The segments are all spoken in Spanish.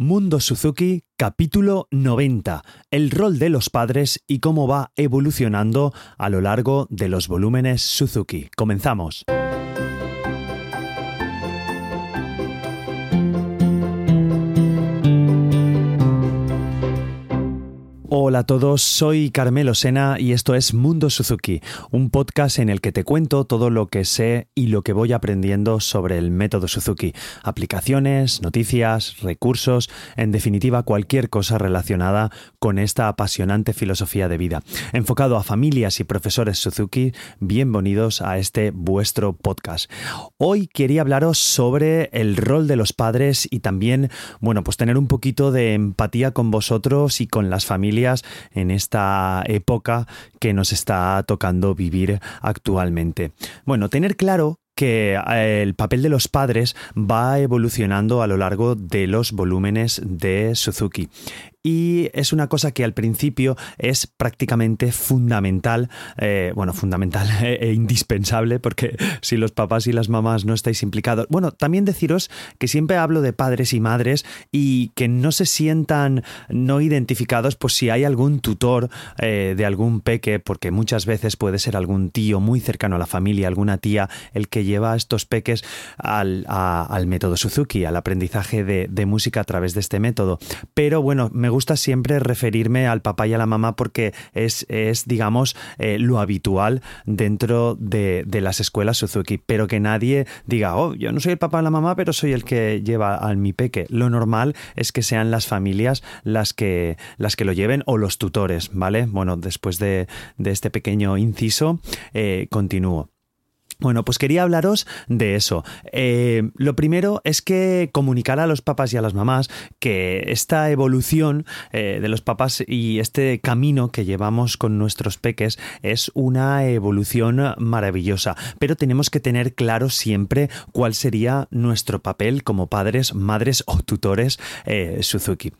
Mundo Suzuki, capítulo 90. El rol de los padres y cómo va evolucionando a lo largo de los volúmenes Suzuki. Comenzamos. Hola a todos, soy Carmelo Sena y esto es Mundo Suzuki, un podcast en el que te cuento todo lo que sé y lo que voy aprendiendo sobre el método Suzuki, aplicaciones, noticias, recursos, en definitiva cualquier cosa relacionada con esta apasionante filosofía de vida. Enfocado a familias y profesores Suzuki, bienvenidos a este vuestro podcast. Hoy quería hablaros sobre el rol de los padres y también, bueno, pues tener un poquito de empatía con vosotros y con las familias en esta época que nos está tocando vivir actualmente. Bueno, tener claro que eh, el papel de los padres va evolucionando a lo largo de los volúmenes de Suzuki y es una cosa que al principio es prácticamente fundamental, eh, bueno, fundamental e indispensable, porque si los papás y las mamás no estáis implicados, bueno, también deciros que siempre hablo de padres y madres y que no se sientan no identificados, pues si hay algún tutor eh, de algún peque, porque muchas veces puede ser algún tío muy cercano a la familia, alguna tía, el que lleva a estos peques al, al método Suzuki, al aprendizaje de, de música a través de este método. Pero bueno, me gusta siempre referirme al papá y a la mamá porque es, es digamos, eh, lo habitual dentro de, de, las escuelas Suzuki, pero que nadie diga, oh, yo no soy el papá o la mamá, pero soy el que lleva al mi peque. Lo normal es que sean las familias las que, las que lo lleven o los tutores, ¿vale? Bueno, después de, de este pequeño inciso, eh, continúo. Bueno, pues quería hablaros de eso. Eh, lo primero es que comunicar a los papás y a las mamás que esta evolución eh, de los papás y este camino que llevamos con nuestros peques es una evolución maravillosa, pero tenemos que tener claro siempre cuál sería nuestro papel como padres, madres o tutores eh, Suzuki.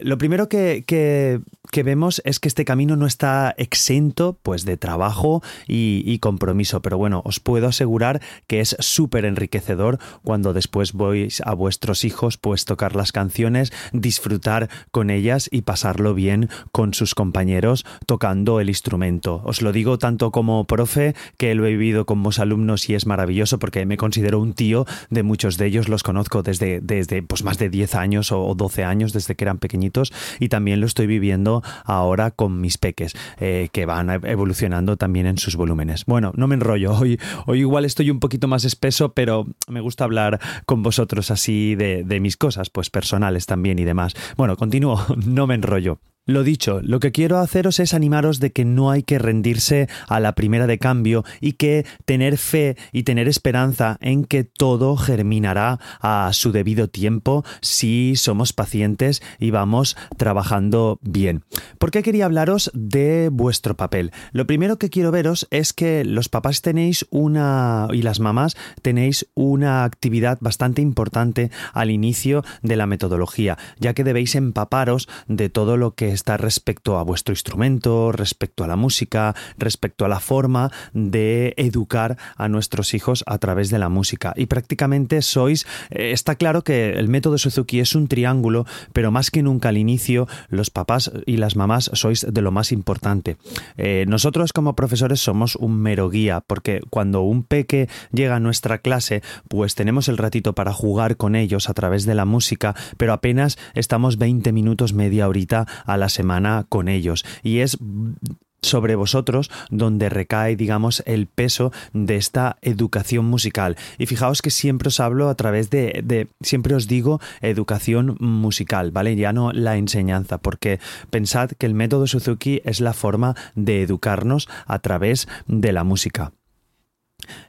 lo primero que, que, vemos es que este camino no está exento pues, de trabajo y, y compromiso, pero bueno, os puedo asegurar que es súper enriquecedor cuando después vais a vuestros hijos pues tocar las canciones, disfrutar con ellas y pasarlo bien con sus compañeros tocando el instrumento. Os lo digo tanto como profe que lo he vivido con vos alumnos y es maravilloso porque me considero un tío de muchos de ellos, los conozco desde, desde pues más de 10 años o 12 años desde que eran pequeñitos y también lo estoy viviendo ahora con mis peques eh, que van evolucionando también en sus volúmenes. Bueno, no me enrollo, hoy, Hoy igual estoy un poquito más espeso, pero me gusta hablar con vosotros así de, de mis cosas, pues personales también y demás. Bueno, continúo, no me enrollo. Lo dicho, lo que quiero haceros es animaros de que no hay que rendirse a la primera de cambio y que tener fe y tener esperanza en que todo germinará a su debido tiempo si somos pacientes y vamos trabajando bien. ¿Por qué quería hablaros de vuestro papel? Lo primero que quiero veros es que los papás tenéis una y las mamás tenéis una actividad bastante importante al inicio de la metodología, ya que debéis empaparos de todo lo que está respecto a vuestro instrumento, respecto a la música, respecto a la forma de educar a nuestros hijos a través de la música. Y prácticamente sois, eh, está claro que el método Suzuki es un triángulo, pero más que nunca al inicio, los papás y las mamás sois de lo más importante. Eh, nosotros como profesores somos un mero guía, porque cuando un peque llega a nuestra clase, pues tenemos el ratito para jugar con ellos a través de la música, pero apenas estamos 20 minutos, media horita a la semana con ellos. Y es sobre vosotros donde recae, digamos, el peso de esta educación musical. Y fijaos que siempre os hablo a través de, de, siempre os digo educación musical, ¿vale? Ya no la enseñanza, porque pensad que el método Suzuki es la forma de educarnos a través de la música.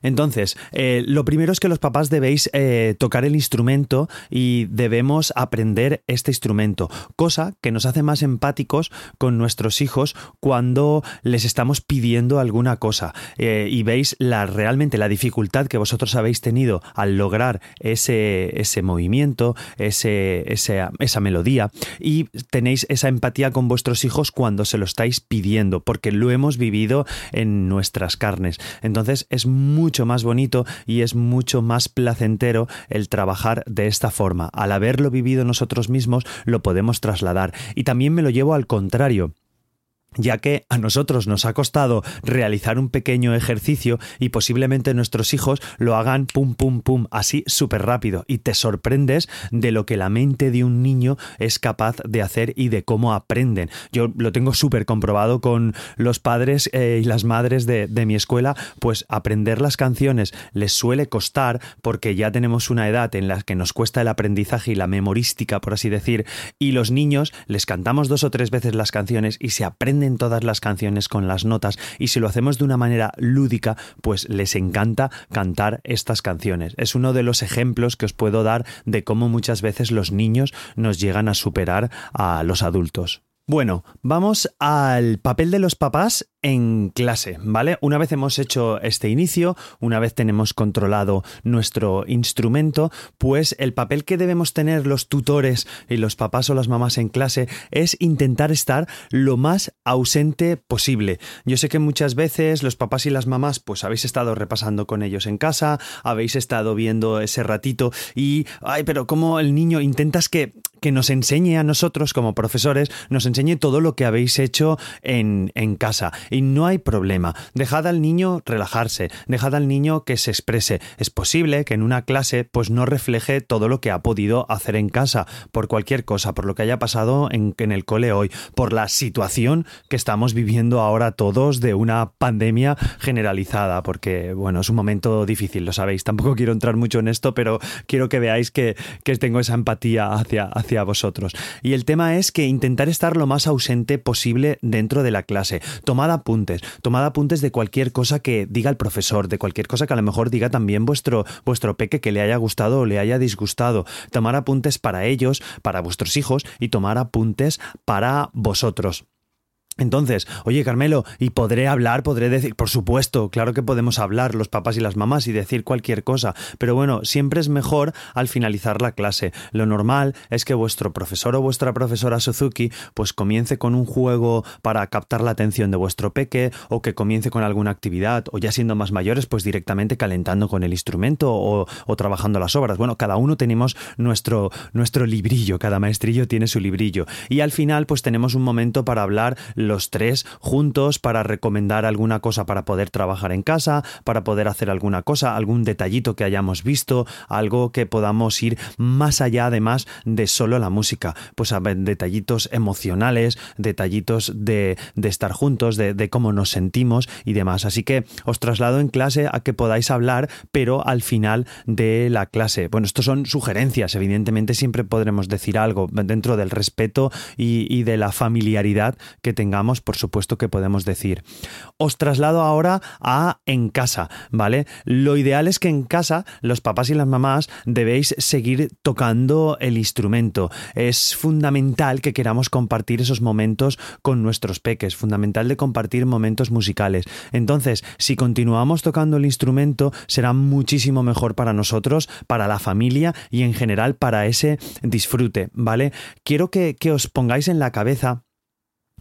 Entonces, eh, lo primero es que los papás debéis eh, tocar el instrumento y debemos aprender este instrumento, cosa que nos hace más empáticos con nuestros hijos cuando les estamos pidiendo alguna cosa eh, y veis la, realmente la dificultad que vosotros habéis tenido al lograr ese, ese movimiento, ese, esa melodía y tenéis esa empatía con vuestros hijos cuando se lo estáis pidiendo, porque lo hemos vivido en nuestras carnes. Entonces, es muy mucho más bonito y es mucho más placentero el trabajar de esta forma. Al haberlo vivido nosotros mismos, lo podemos trasladar. Y también me lo llevo al contrario ya que a nosotros nos ha costado realizar un pequeño ejercicio y posiblemente nuestros hijos lo hagan pum pum pum así súper rápido y te sorprendes de lo que la mente de un niño es capaz de hacer y de cómo aprenden. Yo lo tengo súper comprobado con los padres eh, y las madres de, de mi escuela, pues aprender las canciones les suele costar porque ya tenemos una edad en la que nos cuesta el aprendizaje y la memorística, por así decir, y los niños les cantamos dos o tres veces las canciones y se aprenden en todas las canciones con las notas y si lo hacemos de una manera lúdica, pues les encanta cantar estas canciones. Es uno de los ejemplos que os puedo dar de cómo muchas veces los niños nos llegan a superar a los adultos. Bueno, vamos al papel de los papás en clase, ¿vale? Una vez hemos hecho este inicio, una vez tenemos controlado nuestro instrumento, pues el papel que debemos tener los tutores y los papás o las mamás en clase es intentar estar lo más ausente posible. Yo sé que muchas veces los papás y las mamás pues habéis estado repasando con ellos en casa, habéis estado viendo ese ratito y, ay, pero como el niño intentas que, que nos enseñe a nosotros como profesores, nos enseñe todo lo que habéis hecho en, en casa. Y no hay problema. Dejad al niño relajarse, dejad al niño que se exprese. Es posible que en una clase pues no refleje todo lo que ha podido hacer en casa, por cualquier cosa, por lo que haya pasado en, en el cole hoy, por la situación que estamos viviendo ahora todos de una pandemia generalizada, porque bueno, es un momento difícil, lo sabéis. Tampoco quiero entrar mucho en esto, pero quiero que veáis que, que tengo esa empatía hacia, hacia vosotros. Y el tema es que intentar estar lo más ausente posible dentro de la clase. Tomad apuntes, tomad apuntes de cualquier cosa que diga el profesor, de cualquier cosa que a lo mejor diga también vuestro, vuestro peque que le haya gustado o le haya disgustado. Tomar apuntes para ellos, para vuestros hijos y tomar apuntes para vosotros. Entonces, oye Carmelo, ¿y podré hablar? ¿Podré decir? Por supuesto, claro que podemos hablar los papás y las mamás y decir cualquier cosa, pero bueno, siempre es mejor al finalizar la clase. Lo normal es que vuestro profesor o vuestra profesora Suzuki pues comience con un juego para captar la atención de vuestro peque o que comience con alguna actividad o ya siendo más mayores pues directamente calentando con el instrumento o, trabajando las obras. Bueno, cada uno tenemos nuestro, nuestro librillo, cada maestrillo tiene su librillo y al final pues tenemos un momento para hablar los tres juntos para recomendar alguna cosa para poder trabajar en casa, para poder hacer alguna cosa, algún detallito que hayamos visto, algo que podamos ir más allá además de solo la música, pues a detallitos emocionales, detallitos de, de estar juntos, de, cómo nos sentimos y demás. Así que os traslado en clase a que podáis hablar, pero al final de la clase. Bueno, estos son sugerencias, evidentemente siempre podremos decir algo dentro del respeto y, y de la familiaridad que tengamos por supuesto que podemos decir. Os traslado ahora a en casa, ¿vale? Lo ideal es que en casa los papás y las mamás debéis seguir tocando el instrumento. Es fundamental que queramos compartir esos momentos con nuestros peques, fundamental de compartir momentos musicales. Entonces, si continuamos tocando el instrumento, será muchísimo mejor para nosotros, para la familia y en general para ese disfrute, ¿vale? Quiero que, que os pongáis en la cabeza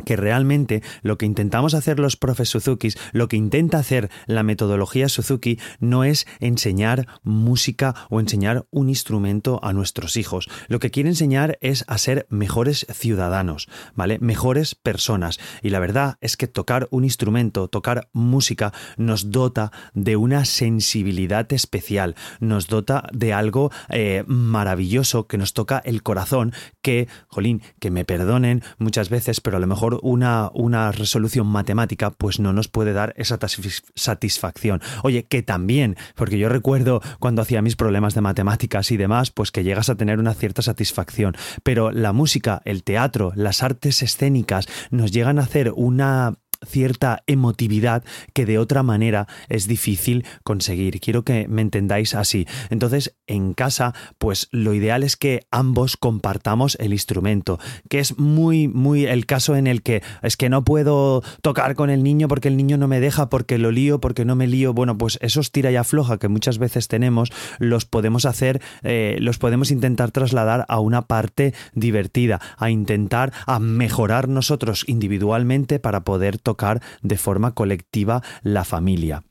que realmente lo que intentamos hacer los profes Suzuki, lo que intenta hacer la metodología Suzuki, no es enseñar música o enseñar un instrumento a nuestros hijos. Lo que quiere enseñar es a ser mejores ciudadanos, ¿vale? Mejores personas. Y la verdad es que tocar un instrumento, tocar música, nos dota de una sensibilidad especial, nos dota de algo eh, maravilloso que nos toca el corazón, que, jolín, que me perdonen muchas veces, pero a lo mejor una, una resolución matemática pues no nos puede dar esa satisfacción. Oye, que también, porque yo recuerdo cuando hacía mis problemas de matemáticas y demás, pues que llegas a tener una cierta satisfacción, pero la música, el teatro, las artes escénicas nos llegan a hacer una cierta emotividad que de otra manera es difícil conseguir. Quiero que me entendáis así. Entonces, en casa, pues lo ideal es que ambos compartamos el instrumento, que es muy, muy el caso en el que es que no puedo tocar con el niño porque el niño no me deja, porque lo lío, porque no me lío. Bueno, pues esos tira y afloja que muchas veces tenemos, los podemos hacer, eh, los podemos intentar trasladar a una parte divertida, a intentar a mejorar nosotros individualmente para poder tocar de forma colectiva la familia.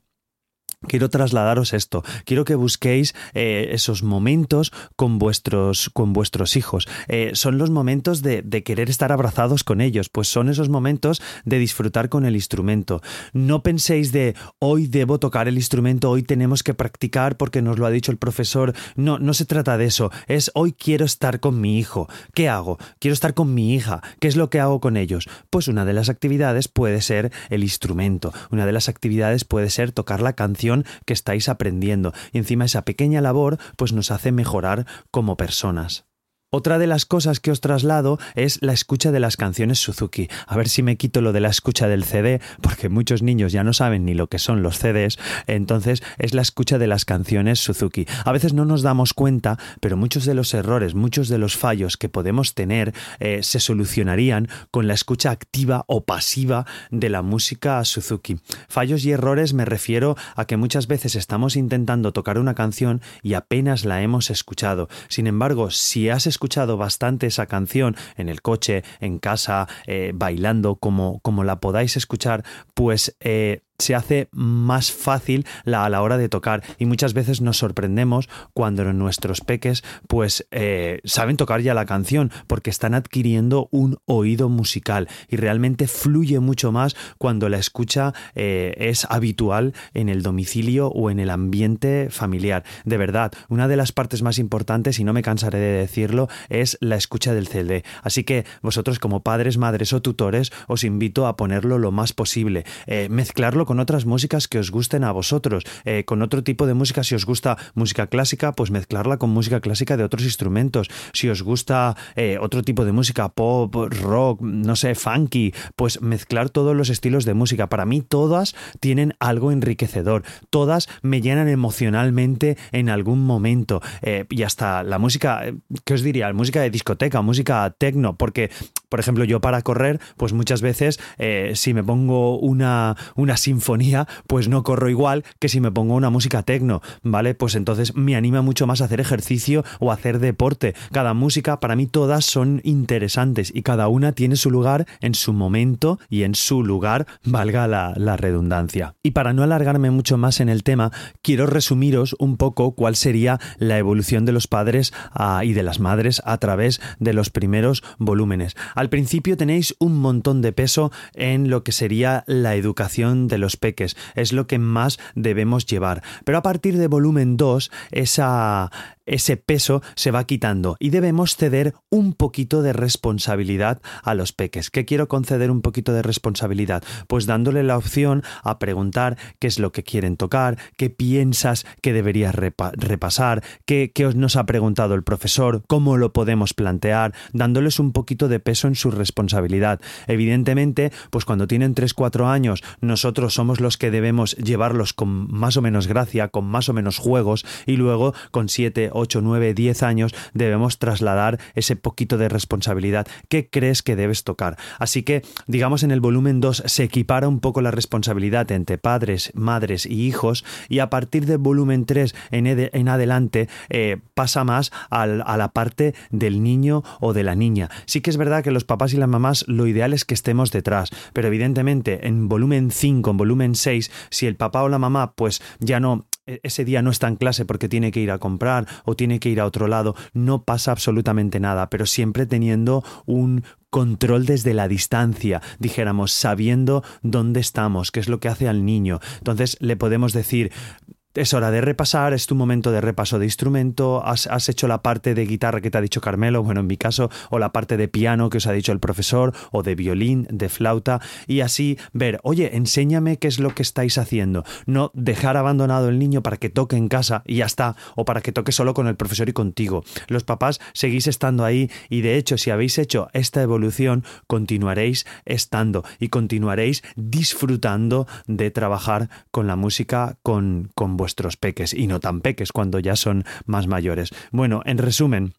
Quiero trasladaros esto. Quiero que busquéis eh, esos momentos con vuestros, con vuestros hijos. Eh, son los momentos de, de, querer estar abrazados con ellos. Pues son esos momentos de disfrutar con el instrumento. No penséis de hoy debo tocar el instrumento, hoy tenemos que practicar porque nos lo ha dicho el profesor. No, no se trata de eso. Es hoy quiero estar con mi hijo. ¿Qué hago? Quiero estar con mi hija. ¿Qué es lo que hago con ellos? Pues una de las actividades puede ser el instrumento. Una de las actividades puede ser tocar la canción que estáis aprendiendo. Y encima esa pequeña labor pues nos hace mejorar como personas. Otra de las cosas que os traslado es la escucha de las canciones Suzuki. A ver si me quito lo de la escucha del CD, porque muchos niños ya no saben ni lo que son los CDs, entonces es la escucha de las canciones Suzuki. A veces no nos damos cuenta, pero muchos de los errores, muchos de los fallos que podemos tener eh, se solucionarían con la escucha activa o pasiva de la música Suzuki. Fallos y errores me refiero a que muchas veces estamos intentando tocar una canción y apenas la hemos escuchado. Sin embargo, si has escuchado bastante esa canción en el coche, en casa, eh, bailando, como, como la podáis escuchar, pues eh, se hace más fácil a la hora de tocar y muchas veces nos sorprendemos cuando nuestros peques pues eh, saben tocar ya la canción porque están adquiriendo un oído musical y realmente fluye mucho más cuando la escucha eh, es habitual en el domicilio o en el ambiente familiar. De verdad, una de las partes más importantes y no me cansaré de decirlo es la escucha del CD. Así que vosotros como padres, madres o tutores os invito a ponerlo lo más posible, eh, mezclarlo con otras músicas que os gusten a vosotros, eh, con otro tipo de música, si os gusta música clásica, pues mezclarla con música clásica de otros instrumentos, si os gusta eh, otro tipo de música, pop, rock, no sé, funky, pues mezclar todos los estilos de música. Para mí todas tienen algo enriquecedor, todas me llenan emocionalmente en algún momento eh, y hasta la música, ¿qué os diría? Música de discoteca, música techno, porque por ejemplo, yo para correr, pues muchas veces eh, si me pongo una, una sinfonía, pues no corro igual que si me pongo una música tecno, ¿vale? Pues entonces me anima mucho más a hacer ejercicio o hacer deporte. Cada música, para mí todas son interesantes y cada una tiene su lugar en su momento y en su lugar, valga la, la redundancia. Y para no alargarme mucho más en el tema, quiero resumiros un poco cuál sería la evolución de los padres ah, y de las madres a través de los primeros volúmenes. Al principio tenéis un montón de peso en lo que sería la educación de los peques, es lo que más debemos llevar. Pero a partir de volumen 2, esa, ese peso se va quitando y debemos ceder un poquito de responsabilidad a los peques. ¿Qué quiero conceder un poquito de responsabilidad? Pues dándole la opción a preguntar qué es lo que quieren tocar, qué piensas que deberías repasar, qué, qué nos ha preguntado el profesor, cómo lo podemos plantear, dándoles un poquito de peso en su responsabilidad. Evidentemente, pues cuando tienen 3-4 años, nosotros somos los que debemos llevarlos con más o menos gracia, con más o menos juegos, y luego con 7 8, 9, 10 años debemos trasladar ese poquito de responsabilidad. ¿Qué crees que debes tocar? Así que, digamos, en el volumen 2 se equipara un poco la responsabilidad entre padres, madres y hijos y a partir del volumen 3 en, en adelante eh, pasa más a la parte del niño o de la niña. Sí que es verdad que los papás y las mamás lo ideal es que estemos detrás, pero evidentemente en volumen 5, en volumen 6, si el papá o la mamá pues ya no ese día no está en clase porque tiene que ir a comprar o tiene que ir a otro lado, no pasa absolutamente nada, pero siempre teniendo un control desde la distancia, dijéramos, sabiendo dónde estamos, qué es lo que hace al niño. Entonces le podemos decir, es hora de repasar, es tu momento de repaso de instrumento, has, hecho la parte de guitarra que te ha dicho Carmelo, bueno, en mi caso, o la parte de piano que os ha dicho el profesor, o de violín, de flauta, y así ver, oye, enséñame qué es lo que estáis haciendo. No dejar abandonado el niño para que toque en casa y ya está, o para que toque solo con el profesor y contigo. Los papás seguís estando ahí y de hecho, si habéis hecho esta evolución, continuaréis estando y continuaréis disfrutando de trabajar con la música, con, con vuestros peques y no tan peques cuando ya son más mayores. Bueno, en resumen,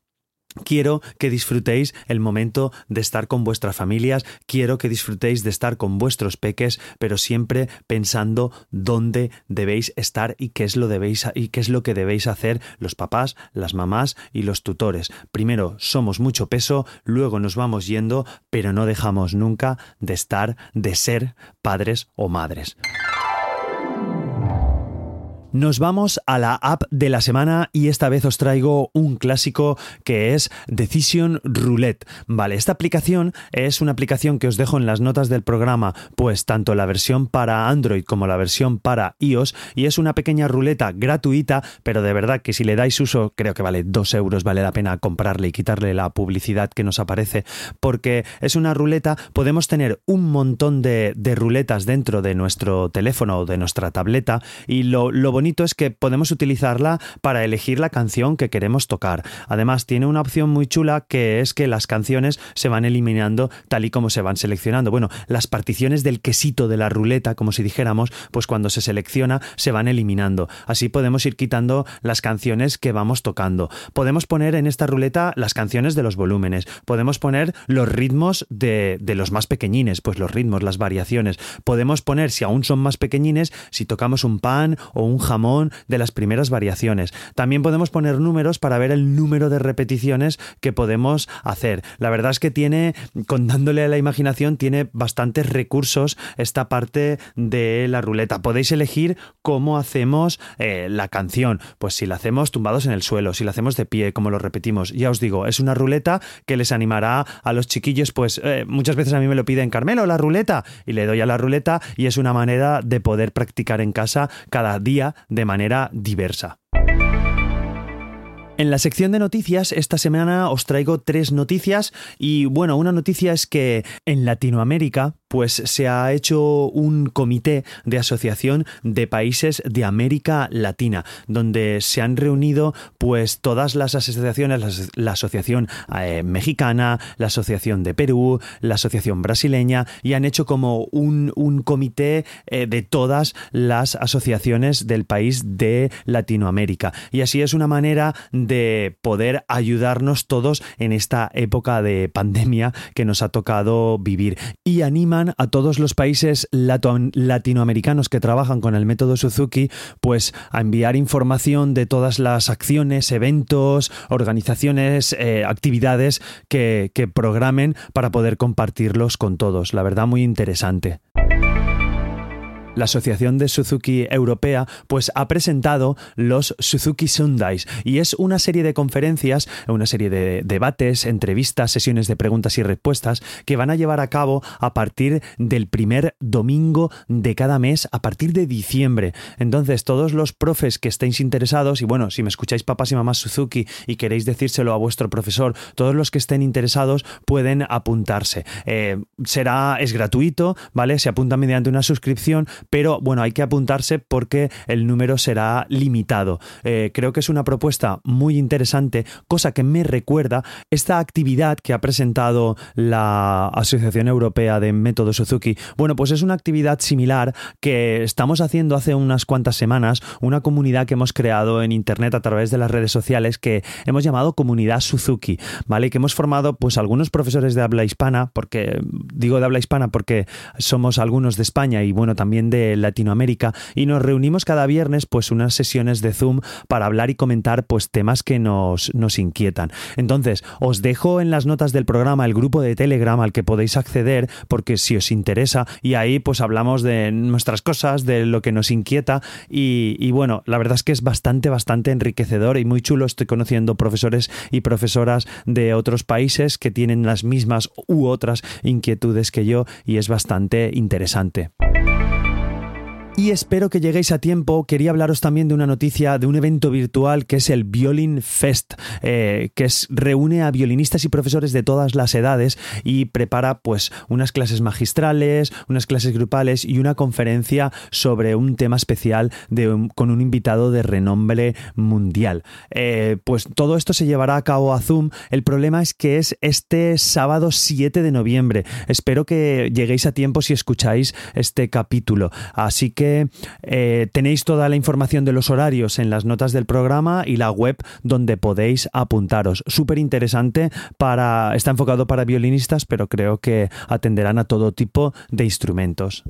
Quiero que disfrutéis el momento de estar con vuestras familias, quiero que disfrutéis de estar con vuestros peques, pero siempre pensando dónde debéis estar y qué es lo debéis y qué es lo que debéis hacer los papás, las mamás y los tutores. Primero somos mucho peso, luego nos vamos yendo, pero no dejamos nunca de estar, de ser padres o madres. Nos vamos a la app de la semana y esta vez os traigo un clásico que es Decision Roulette. Vale, esta aplicación es una aplicación que os dejo en las notas del programa, pues tanto la versión para Android como la versión para iOS y es una pequeña ruleta gratuita, pero de verdad que si le dais uso, creo que vale 2 euros, vale la pena comprarle y quitarle la publicidad que nos aparece, porque es una ruleta, podemos tener un montón de, ruletas dentro de nuestro teléfono o de nuestra tableta y lo, lo bonito es que podemos utilizarla para elegir la canción que queremos tocar. Además, tiene una opción muy chula que es que las canciones se van eliminando tal y como se van seleccionando. Bueno, las particiones del quesito de la ruleta, como si dijéramos, pues cuando se selecciona se van eliminando. Así podemos ir quitando las canciones que vamos tocando. Podemos poner en esta ruleta las canciones de los volúmenes. Podemos poner los ritmos de, de los más pequeñines, pues los ritmos, las variaciones. Podemos poner, si aún son más pequeñines, si tocamos un pan o un jamón de las primeras variaciones. También podemos poner números para ver el número de repeticiones que podemos hacer. La verdad es que tiene, contándole a la imaginación, tiene bastantes recursos esta parte de la ruleta. Podéis elegir cómo hacemos eh, la canción. Pues si la hacemos tumbados en el suelo, si la hacemos de pie, como lo repetimos. Ya os digo, es una ruleta que les animará a los chiquillos, pues eh, muchas veces a mí me lo piden, Carmelo, la ruleta, y le doy a la ruleta y es una manera de poder practicar en casa cada día de manera diversa. En la sección de noticias, esta semana os traigo tres noticias y bueno, una noticia es que en Latinoamérica pues se ha hecho un comité de asociación de países de América Latina, donde se han reunido pues todas las asociaciones, la, asociación eh, mexicana, la asociación de Perú, la asociación brasileña, y han hecho como un, comité eh, de todas las asociaciones del país de Latinoamérica. Y así es una manera de poder ayudarnos todos en esta época de pandemia que nos ha tocado vivir. Y anima a todos los países latinoamericanos que trabajan con el método Suzuki, pues a enviar información de todas las acciones, eventos, organizaciones, eh, actividades que, que programen para poder compartirlos con todos. La verdad, muy interesante la Asociación de Suzuki Europea, pues ha presentado los Suzuki Sundays y es una serie de conferencias, una serie de debates, entrevistas, sesiones de preguntas y respuestas que van a llevar a cabo a partir del primer domingo de cada mes, a partir de diciembre. Entonces, todos los profes que estéis interesados, y bueno, si me escucháis papás y mamás Suzuki y queréis decírselo a vuestro profesor, todos los que estén interesados pueden apuntarse. Eh, será, es gratuito, ¿vale? Se apunta mediante una suscripción, pero bueno, hay que apuntarse porque el número será limitado. Eh, creo que es una propuesta muy interesante, cosa que me recuerda esta actividad que ha presentado la Asociación Europea de Método Suzuki. Bueno, pues es una actividad similar que estamos haciendo hace unas cuantas semanas, una comunidad que hemos creado en Internet a través de las redes sociales que hemos llamado Comunidad Suzuki, ¿vale? Que hemos formado pues algunos profesores de habla hispana, porque digo de habla hispana porque somos algunos de España y bueno, también de Latinoamérica y nos reunimos cada viernes pues unas sesiones de Zoom para hablar y comentar pues temas que nos, nos inquietan. Entonces, os dejo en las notas del programa el grupo de Telegram al que podéis acceder porque si os interesa y ahí pues hablamos de nuestras cosas, de lo que nos inquieta y, y bueno, la verdad es que es bastante, bastante enriquecedor y muy chulo. Estoy conociendo profesores y profesoras de otros países que tienen las mismas u otras inquietudes que yo y es bastante interesante. Y espero que lleguéis a tiempo. Quería hablaros también de una noticia de un evento virtual que es el Violin Fest, eh, que reúne a violinistas y profesores de todas las edades y prepara pues unas clases magistrales, unas clases grupales y una conferencia sobre un tema especial con un invitado de renombre mundial. Eh, pues todo esto se llevará a cabo a Zoom. El problema es que es este sábado 7 de noviembre. Espero que lleguéis a tiempo si escucháis este capítulo. Así que eh, tenéis toda la información de los horarios en las notas del programa y la web donde podéis apuntaros. Súper interesante para. Está enfocado para violinistas, pero creo que atenderán a todo tipo de instrumentos.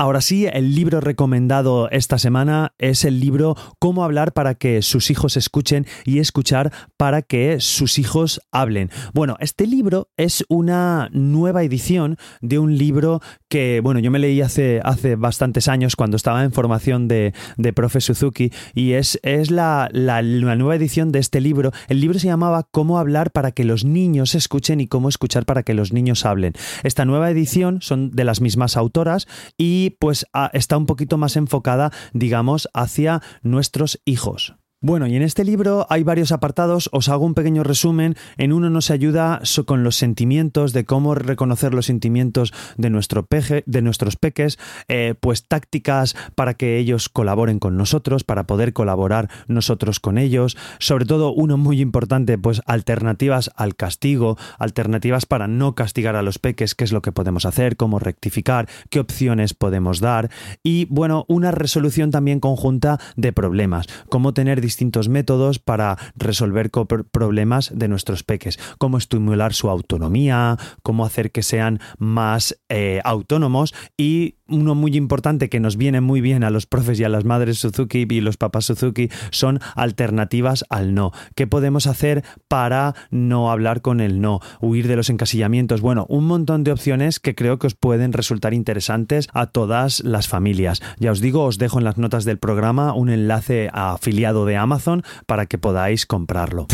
Ahora sí, el libro recomendado esta semana es el libro Cómo hablar para que sus hijos escuchen y escuchar para que sus hijos hablen. Bueno, este libro es una nueva edición de un libro que, bueno, yo me leí hace, hace bastantes años cuando estaba en formación de, de profe Suzuki y es, es la, la, la nueva edición de este libro. El libro se llamaba Cómo hablar para que los niños escuchen y cómo escuchar para que los niños hablen. Esta nueva edición son de las mismas autoras y pues ah, está un poquito más enfocada, digamos, hacia nuestros hijos. Bueno, y en este libro hay varios apartados, os hago un pequeño resumen. En uno nos ayuda con los sentimientos, de cómo reconocer los sentimientos de, nuestro peje, de nuestros peques, eh, pues tácticas para que ellos colaboren con nosotros, para poder colaborar nosotros con ellos. Sobre todo, uno muy importante, pues alternativas al castigo, alternativas para no castigar a los peques, qué es lo que podemos hacer, cómo rectificar, qué opciones podemos dar. Y bueno, una resolución también conjunta de problemas, cómo tener distintos métodos para resolver problemas de nuestros peques, cómo estimular su autonomía, cómo hacer que sean más eh, autónomos y uno muy importante que nos viene muy bien a los profes y a las madres Suzuki y los papás Suzuki son alternativas al no. ¿Qué podemos hacer para no hablar con el no? Huir de los encasillamientos. Bueno, un montón de opciones que creo que os pueden resultar interesantes a todas las familias. Ya os digo, os dejo en las notas del programa un enlace afiliado de Amazon para que podáis comprarlo.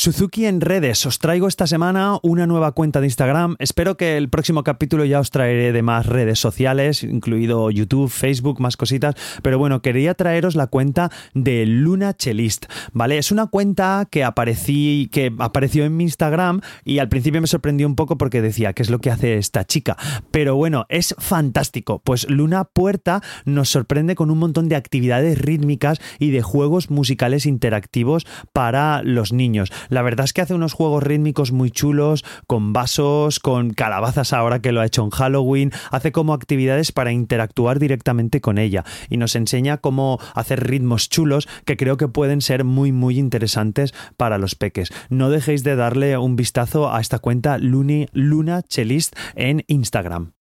Suzuki en redes. Os traigo esta semana una nueva cuenta de Instagram. Espero que el próximo capítulo ya os traeré de más redes sociales, incluido YouTube, Facebook, más cositas. Pero bueno, quería traeros la cuenta de Luna Chelist, ¿vale? Es una cuenta que aparecí, que apareció en mi Instagram y al principio me sorprendió un poco porque decía, ¿qué es lo que hace esta chica? Pero bueno, es fantástico. Pues Luna Puerta nos sorprende con un montón de actividades rítmicas y de juegos musicales interactivos para los niños. La verdad es que hace unos juegos rítmicos muy chulos, con vasos, con calabazas ahora que lo ha hecho en Halloween, hace como actividades para interactuar directamente con ella y nos enseña cómo hacer ritmos chulos que creo que pueden ser muy muy interesantes para los peques. No dejéis de darle un vistazo a esta cuenta Luna Chelist en Instagram.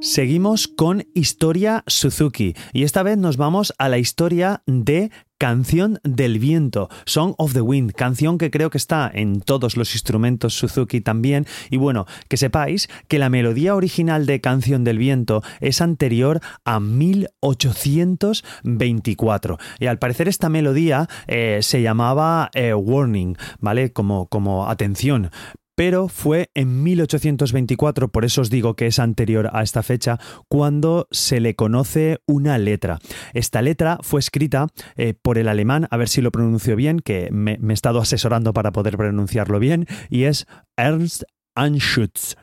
Seguimos con Historia Suzuki y esta vez nos vamos a la historia de Canción del Viento, Song of the Wind, canción que creo que está en todos los instrumentos Suzuki también. Y bueno, que sepáis que la melodía original de Canción del Viento es anterior a 1824. Y al parecer esta melodía eh, se llamaba eh, Warning, ¿vale? Como, como atención pero fue en 1824, por eso os digo que es anterior a esta fecha, cuando se le conoce una letra. Esta letra fue escrita eh, por el alemán, a ver si lo pronuncio bien, que me, me he estado asesorando para poder pronunciarlo bien, y es Ernst Anschutz.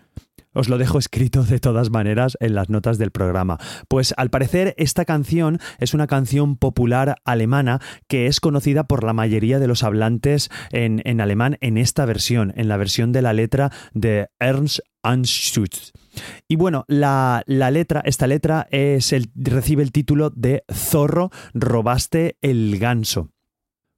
Os lo dejo escrito de todas maneras en las notas del programa. Pues al parecer esta canción es una canción popular alemana que es conocida por la mayoría de los hablantes en, en alemán en esta versión, en la versión de la letra de Ernst Anschutz. Y bueno, la, la, letra, esta letra es el, recibe el título de Zorro, robaste el ganso.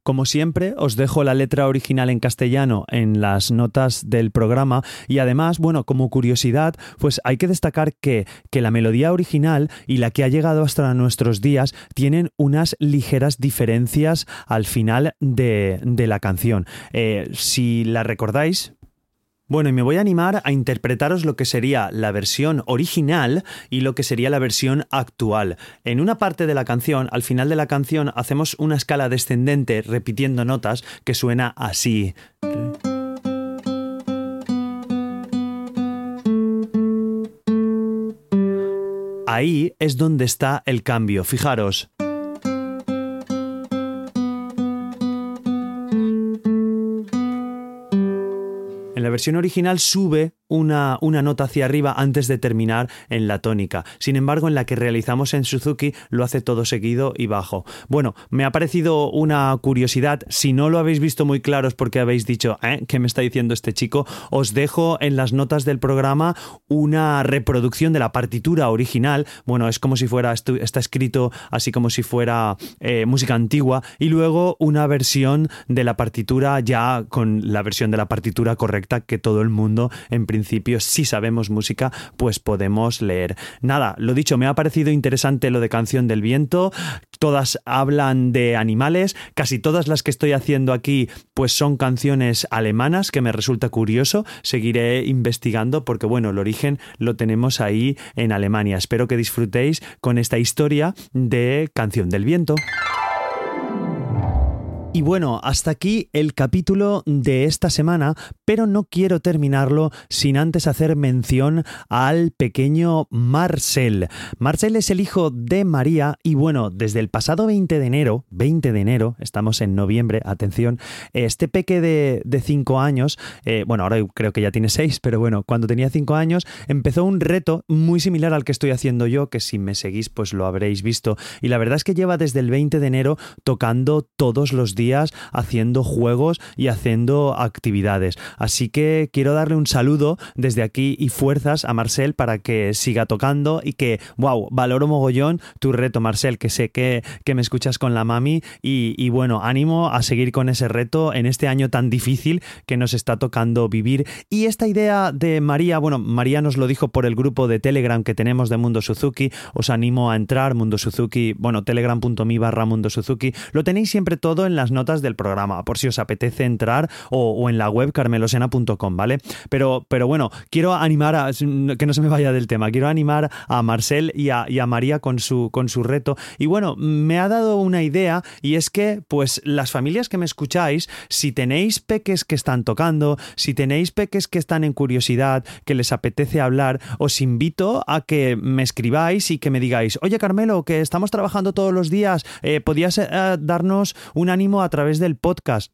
Como siempre, os dejo la letra original en castellano en las notas del programa y además, bueno, como curiosidad, pues hay que destacar que, que la melodía original y la que ha llegado hasta nuestros días tienen unas ligeras diferencias al final de, de la canción. Eh, si la recordáis, bueno, y me voy a animar a interpretaros lo que sería la versión original y lo que sería la versión actual. En una parte de la canción, al final de la canción, hacemos una escala descendente repitiendo notas que suena así. Ahí es donde está el cambio, fijaros. Versión original sube una, una, nota hacia arriba antes de terminar en la tónica. Sin embargo, en la que realizamos en Suzuki lo hace todo seguido y bajo. Bueno, me ha parecido una curiosidad. Si no lo habéis visto muy claro es porque habéis dicho, ¿eh? ¿qué me está diciendo este chico? Os dejo en las notas del programa una reproducción de la partitura original. Bueno, es como si fuera, está escrito así como si fuera eh, música antigua. Y luego una versión de la partitura ya con la versión de la partitura correcta que todo el mundo en si sabemos música, pues podemos leer. Nada, lo dicho, me ha parecido interesante lo de Canción del Viento. Todas hablan de animales, casi todas las que estoy haciendo aquí pues son canciones alemanas que me resulta curioso. Seguiré investigando porque bueno, el origen lo tenemos ahí en Alemania. Espero que disfrutéis con esta historia de Canción del Viento. Y bueno, hasta aquí el capítulo de esta semana, pero no quiero terminarlo sin antes hacer mención al pequeño Marcel. Marcel es el hijo de María y bueno, desde el pasado 20 de enero, 20 de enero, estamos en noviembre, atención, este peque de 5 años, eh, bueno, ahora creo que ya tiene 6, pero bueno, cuando tenía 5 años empezó un reto muy similar al que estoy haciendo yo, que si me seguís pues lo habréis visto. Y la verdad es que lleva desde el 20 de enero tocando todos los días haciendo juegos y haciendo actividades. Así que quiero darle un saludo desde aquí y fuerzas a Marcel para que siga tocando y que, wow, valoro mogollón tu reto, Marcel, que sé que, que me escuchas con la mami y, bueno, ánimo a seguir con ese reto en este año tan difícil que nos está tocando vivir. Y esta idea de María, bueno, María nos lo dijo por el grupo de Telegram que tenemos de Mundo Suzuki, os animo a entrar, Mundo Suzuki, bueno, telegram.me barra Mundo Suzuki, lo tenéis siempre todo en las notas del programa, por si os apetece entrar o, en la web carmelosena.com, ¿vale? Pero, pero bueno, quiero animar a, que no se me vaya del tema, quiero animar a Marcel y a, María con su, con su reto. Y bueno, me ha dado una idea y es que, pues, las familias que me escucháis, si tenéis peques que están tocando, si tenéis peques que están en curiosidad, que les apetece hablar, os invito a que me escribáis y que me digáis, oye Carmelo, que estamos trabajando todos los días, eh, ¿podías eh, darnos un ánimo a través del podcast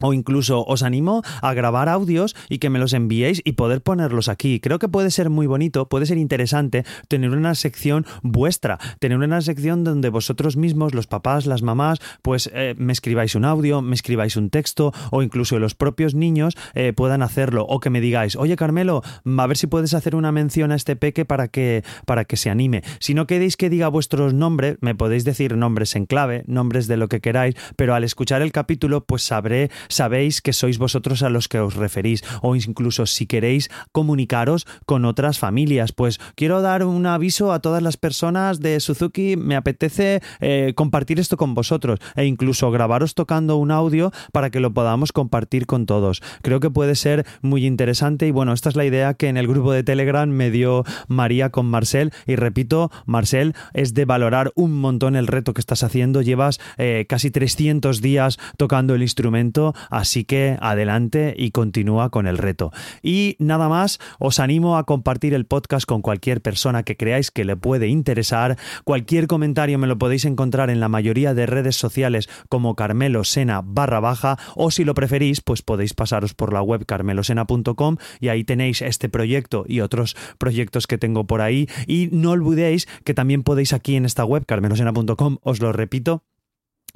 o incluso os animo a grabar audios y que me los enviéis y poder ponerlos aquí. Creo que puede ser muy bonito, puede ser interesante tener una sección vuestra, tener una sección donde vosotros mismos, los papás, las mamás, pues eh, me escribáis un audio, me escribáis un texto o incluso los propios niños eh, puedan hacerlo o que me digáis, oye Carmelo, a ver si puedes hacer una mención a este peque para que, para que se anime. Si no queréis que diga vuestros nombres, me podéis decir nombres en clave, nombres de lo que queráis, pero al escuchar el capítulo pues sabré sabéis que sois vosotros a los que os referís o incluso si queréis comunicaros con otras familias. Pues quiero dar un aviso a todas las personas de Suzuki, me apetece eh, compartir esto con vosotros e incluso grabaros tocando un audio para que lo podamos compartir con todos. Creo que puede ser muy interesante y bueno, esta es la idea que en el grupo de Telegram me dio María con Marcel y repito, Marcel, es de valorar un montón el reto que estás haciendo. Llevas eh, casi 300 días tocando el instrumento, Así que adelante y continúa con el reto. Y nada más, os animo a compartir el podcast con cualquier persona que creáis que le puede interesar. Cualquier comentario me lo podéis encontrar en la mayoría de redes sociales como Carmelo Sena barra baja o si lo preferís, pues podéis pasaros por la web carmelosena.com y ahí tenéis este proyecto y otros proyectos que tengo por ahí. Y no olvidéis que también podéis aquí en esta web carmelosena.com, os lo repito,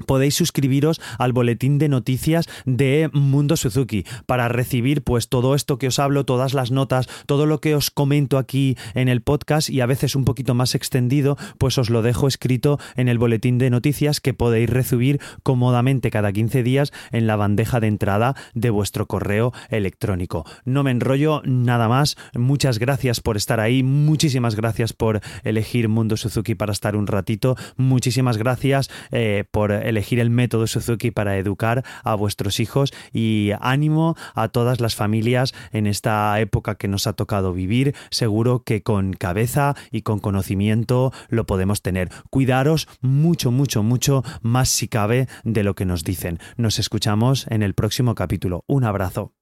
podéis suscribiros al boletín de noticias de Mundo Suzuki para recibir pues todo esto que os hablo, todas las notas, todo lo que os comento aquí en el podcast y a veces un poquito más extendido, pues os lo dejo escrito en el boletín de noticias que podéis recibir cómodamente cada 15 días en la bandeja de entrada de vuestro correo electrónico. No me enrollo nada más, muchas gracias por estar ahí, muchísimas gracias por elegir Mundo Suzuki para estar un ratito, muchísimas gracias eh, por elegir el método Suzuki para educar a vuestros hijos y ánimo a todas las familias en esta época que nos ha tocado vivir. Seguro que con cabeza y con conocimiento lo podemos tener. Cuidaros mucho, mucho, mucho más si cabe de lo que nos dicen. Nos escuchamos en el próximo capítulo. Un abrazo.